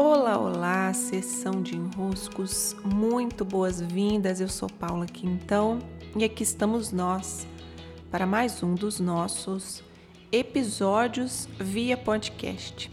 Olá, olá, sessão de enroscos, muito boas-vindas. Eu sou Paula Quintão e aqui estamos nós para mais um dos nossos episódios via podcast.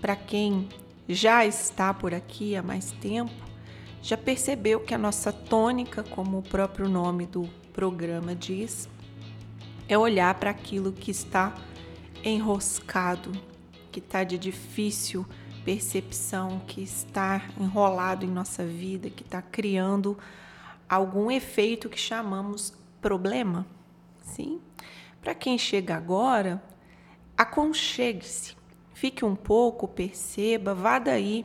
Para quem já está por aqui há mais tempo, já percebeu que a nossa tônica, como o próprio nome do programa diz, é olhar para aquilo que está enroscado, que está de difícil percepção que está enrolado em nossa vida, que está criando algum efeito que chamamos problema. Sim? Para quem chega agora, aconchegue-se, fique um pouco, perceba, vá daí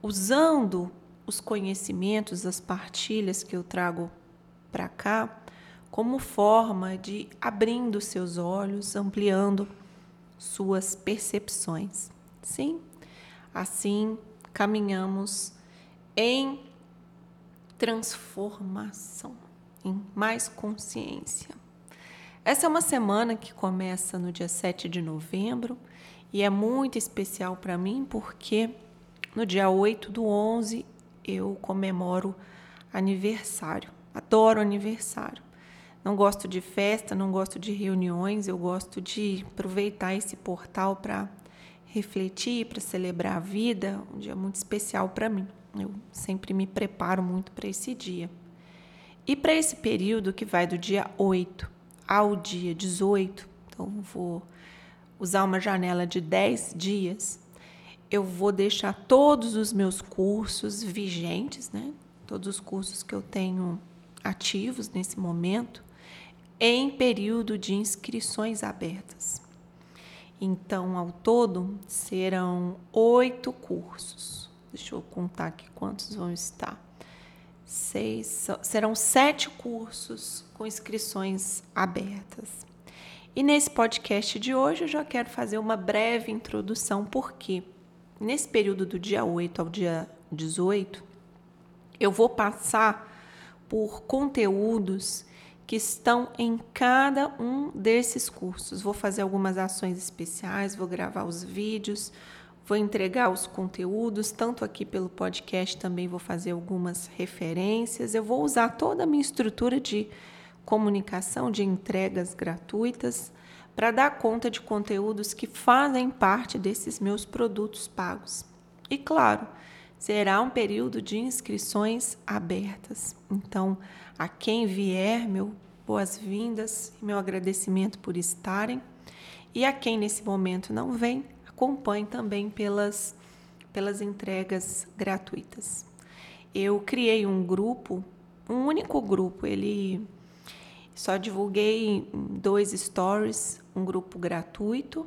usando os conhecimentos, as partilhas que eu trago para cá, como forma de abrindo seus olhos, ampliando suas percepções. Sim? Assim caminhamos em transformação, em mais consciência. Essa é uma semana que começa no dia 7 de novembro e é muito especial para mim porque no dia 8 do 11 eu comemoro aniversário. Adoro aniversário. Não gosto de festa, não gosto de reuniões, eu gosto de aproveitar esse portal para refletir, para celebrar a vida, um dia muito especial para mim. Eu sempre me preparo muito para esse dia. E para esse período que vai do dia 8 ao dia 18, então vou usar uma janela de 10 dias, eu vou deixar todos os meus cursos vigentes, né? Todos os cursos que eu tenho ativos nesse momento, em período de inscrições abertas. Então, ao todo, serão oito cursos. Deixa eu contar aqui quantos vão estar. Seis, serão sete cursos com inscrições abertas. E nesse podcast de hoje eu já quero fazer uma breve introdução, porque nesse período do dia 8 ao dia 18, eu vou passar por conteúdos que estão em cada um desses cursos. Vou fazer algumas ações especiais, vou gravar os vídeos, vou entregar os conteúdos, tanto aqui pelo podcast também vou fazer algumas referências. Eu vou usar toda a minha estrutura de comunicação, de entregas gratuitas, para dar conta de conteúdos que fazem parte desses meus produtos pagos. E claro, será um período de inscrições abertas. Então, a quem vier, meu boas-vindas meu agradecimento por estarem. E a quem nesse momento não vem, acompanhe também pelas, pelas entregas gratuitas. Eu criei um grupo, um único grupo, ele só divulguei dois stories, um grupo gratuito,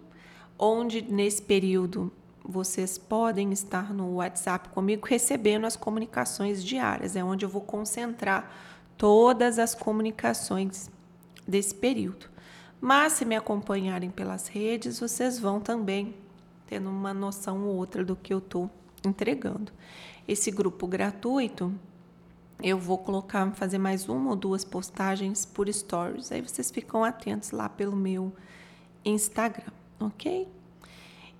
onde nesse período vocês podem estar no WhatsApp comigo recebendo as comunicações diárias. É onde eu vou concentrar todas as comunicações desse período. Mas se me acompanharem pelas redes, vocês vão também tendo uma noção ou outra do que eu estou entregando. Esse grupo gratuito, eu vou colocar, fazer mais uma ou duas postagens por stories. Aí vocês ficam atentos lá pelo meu Instagram, ok?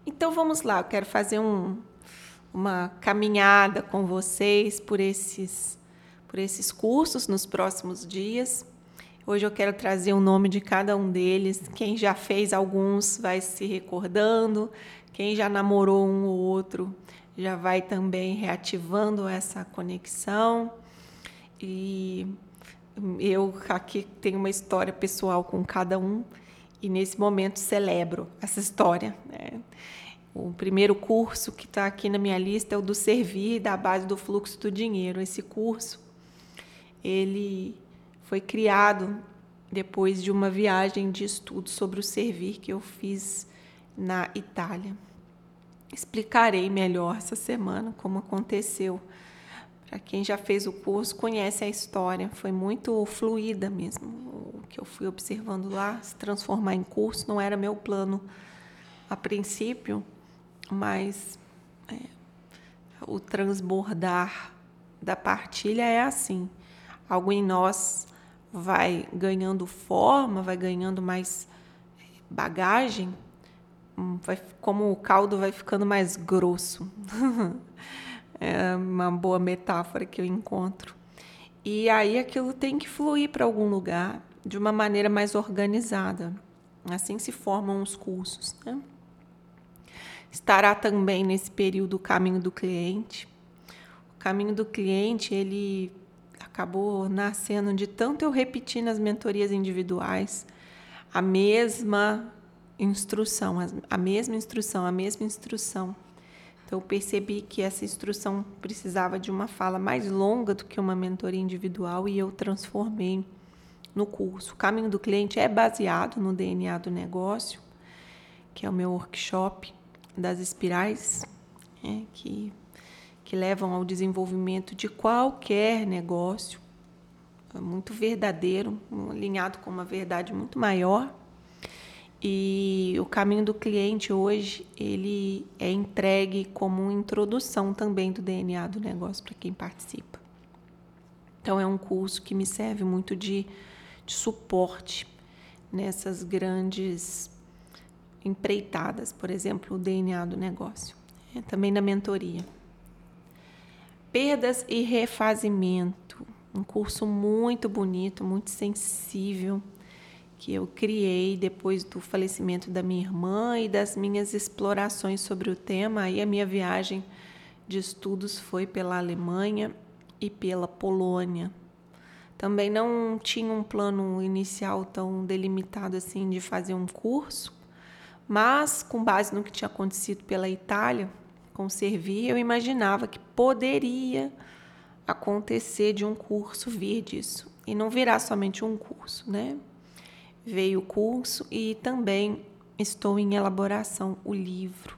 Então vamos lá, eu quero fazer um, uma caminhada com vocês por esses, por esses cursos nos próximos dias. Hoje eu quero trazer o nome de cada um deles. Quem já fez alguns vai se recordando, quem já namorou um ou outro já vai também reativando essa conexão. E eu aqui tenho uma história pessoal com cada um e nesse momento celebro essa história. Né? O primeiro curso que está aqui na minha lista é o do Servir, da base do fluxo do dinheiro. Esse curso, ele foi criado depois de uma viagem de estudo sobre o servir que eu fiz na Itália. Explicarei melhor essa semana como aconteceu. Para quem já fez o curso, conhece a história. Foi muito fluida mesmo. Que eu fui observando lá, se transformar em curso, não era meu plano a princípio, mas é, o transbordar da partilha é assim. Algo em nós vai ganhando forma, vai ganhando mais bagagem vai, como o caldo vai ficando mais grosso. é uma boa metáfora que eu encontro. E aí aquilo tem que fluir para algum lugar de uma maneira mais organizada. Assim se formam os cursos. Né? Estará também nesse período o caminho do cliente. O caminho do cliente, ele acabou nascendo de tanto eu repetir nas mentorias individuais a mesma instrução, a mesma instrução, a mesma instrução. Então, eu percebi que essa instrução precisava de uma fala mais longa do que uma mentoria individual e eu transformei no curso. O caminho do cliente é baseado no DNA do negócio, que é o meu workshop das espirais, né, que, que levam ao desenvolvimento de qualquer negócio, é muito verdadeiro, alinhado com uma verdade muito maior. E o caminho do cliente hoje ele é entregue como introdução também do DNA do negócio para quem participa. Então é um curso que me serve muito de de suporte nessas grandes empreitadas, por exemplo, o DNA do negócio, é, também na mentoria. Perdas e refazimento, um curso muito bonito, muito sensível, que eu criei depois do falecimento da minha irmã e das minhas explorações sobre o tema. Aí a minha viagem de estudos foi pela Alemanha e pela Polônia. Também não tinha um plano inicial tão delimitado assim de fazer um curso, mas com base no que tinha acontecido pela Itália com Servir, eu imaginava que poderia acontecer de um curso vir disso. E não virá somente um curso, né? Veio o curso e também estou em elaboração o livro.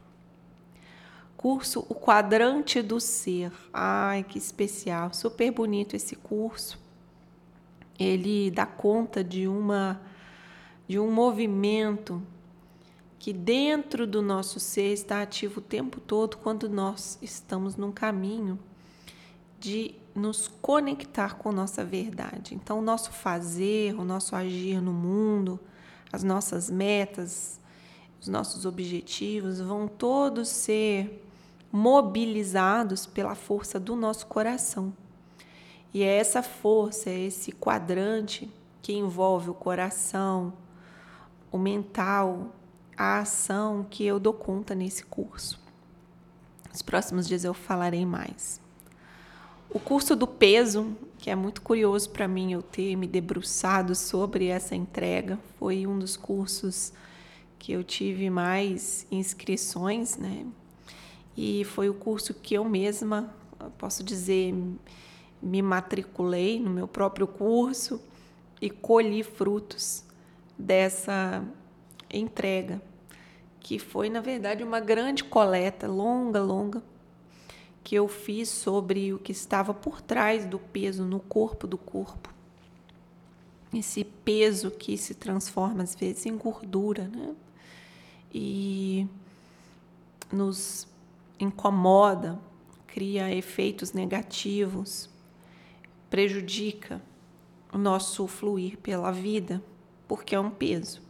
Curso O Quadrante do Ser. Ai, que especial, super bonito esse curso ele dá conta de uma de um movimento que dentro do nosso ser está ativo o tempo todo quando nós estamos num caminho de nos conectar com nossa verdade. Então, o nosso fazer, o nosso agir no mundo, as nossas metas, os nossos objetivos vão todos ser mobilizados pela força do nosso coração. E é essa força, é esse quadrante que envolve o coração, o mental, a ação que eu dou conta nesse curso. Nos próximos dias eu falarei mais. O curso do peso, que é muito curioso para mim eu ter me debruçado sobre essa entrega, foi um dos cursos que eu tive mais inscrições, né? E foi o curso que eu mesma, posso dizer, me matriculei no meu próprio curso e colhi frutos dessa entrega, que foi, na verdade, uma grande coleta, longa, longa, que eu fiz sobre o que estava por trás do peso no corpo do corpo. Esse peso que se transforma às vezes em gordura, né? E nos incomoda, cria efeitos negativos prejudica o nosso fluir pela vida, porque é um peso.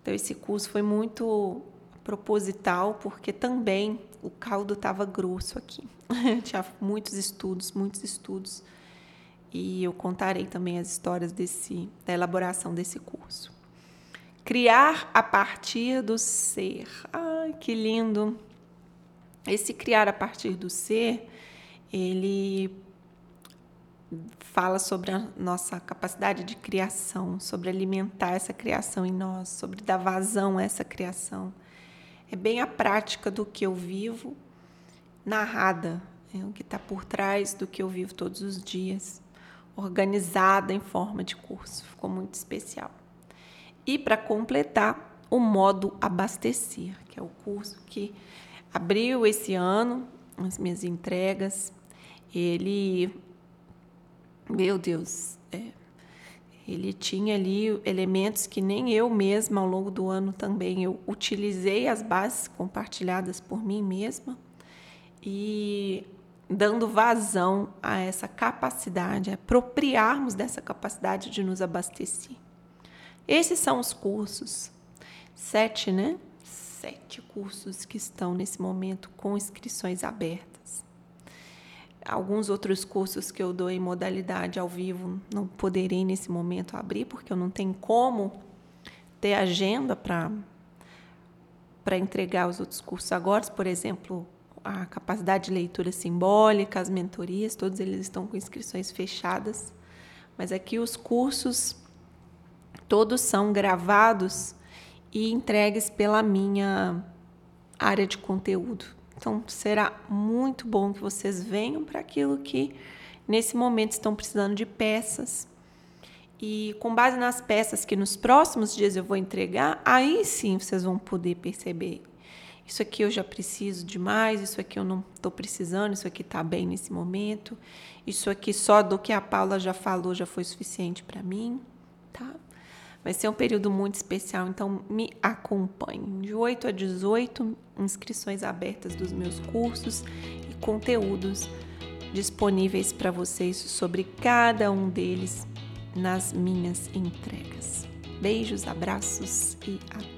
Então, esse curso foi muito proposital, porque também o caldo estava grosso aqui. Tinha muitos estudos, muitos estudos. E eu contarei também as histórias desse, da elaboração desse curso. Criar a partir do ser. Ai, que lindo! Esse criar a partir do ser, ele fala sobre a nossa capacidade de criação, sobre alimentar essa criação em nós, sobre dar vazão a essa criação. É bem a prática do que eu vivo, narrada, é o que está por trás do que eu vivo todos os dias, organizada em forma de curso. Ficou muito especial. E para completar, o modo abastecer, que é o curso que abriu esse ano as minhas entregas. Ele meu Deus, é, ele tinha ali elementos que nem eu mesma ao longo do ano também eu utilizei as bases compartilhadas por mim mesma e dando vazão a essa capacidade, apropriarmos dessa capacidade de nos abastecer. Esses são os cursos. Sete, né? sete cursos que estão nesse momento com inscrições abertas. Alguns outros cursos que eu dou em modalidade ao vivo não poderei nesse momento abrir, porque eu não tenho como ter agenda para para entregar os outros cursos agora, por exemplo, a capacidade de leitura simbólica, as mentorias, todos eles estão com inscrições fechadas. Mas aqui os cursos todos são gravados e entregues pela minha área de conteúdo. Então será muito bom que vocês venham para aquilo que nesse momento estão precisando de peças e com base nas peças que nos próximos dias eu vou entregar, aí sim vocês vão poder perceber. Isso aqui eu já preciso demais, isso aqui eu não estou precisando, isso aqui está bem nesse momento, isso aqui só do que a Paula já falou já foi suficiente para mim, tá? Vai ser um período muito especial, então me acompanhe. De 8 a 18, inscrições abertas dos meus cursos e conteúdos disponíveis para vocês sobre cada um deles nas minhas entregas. Beijos, abraços e até!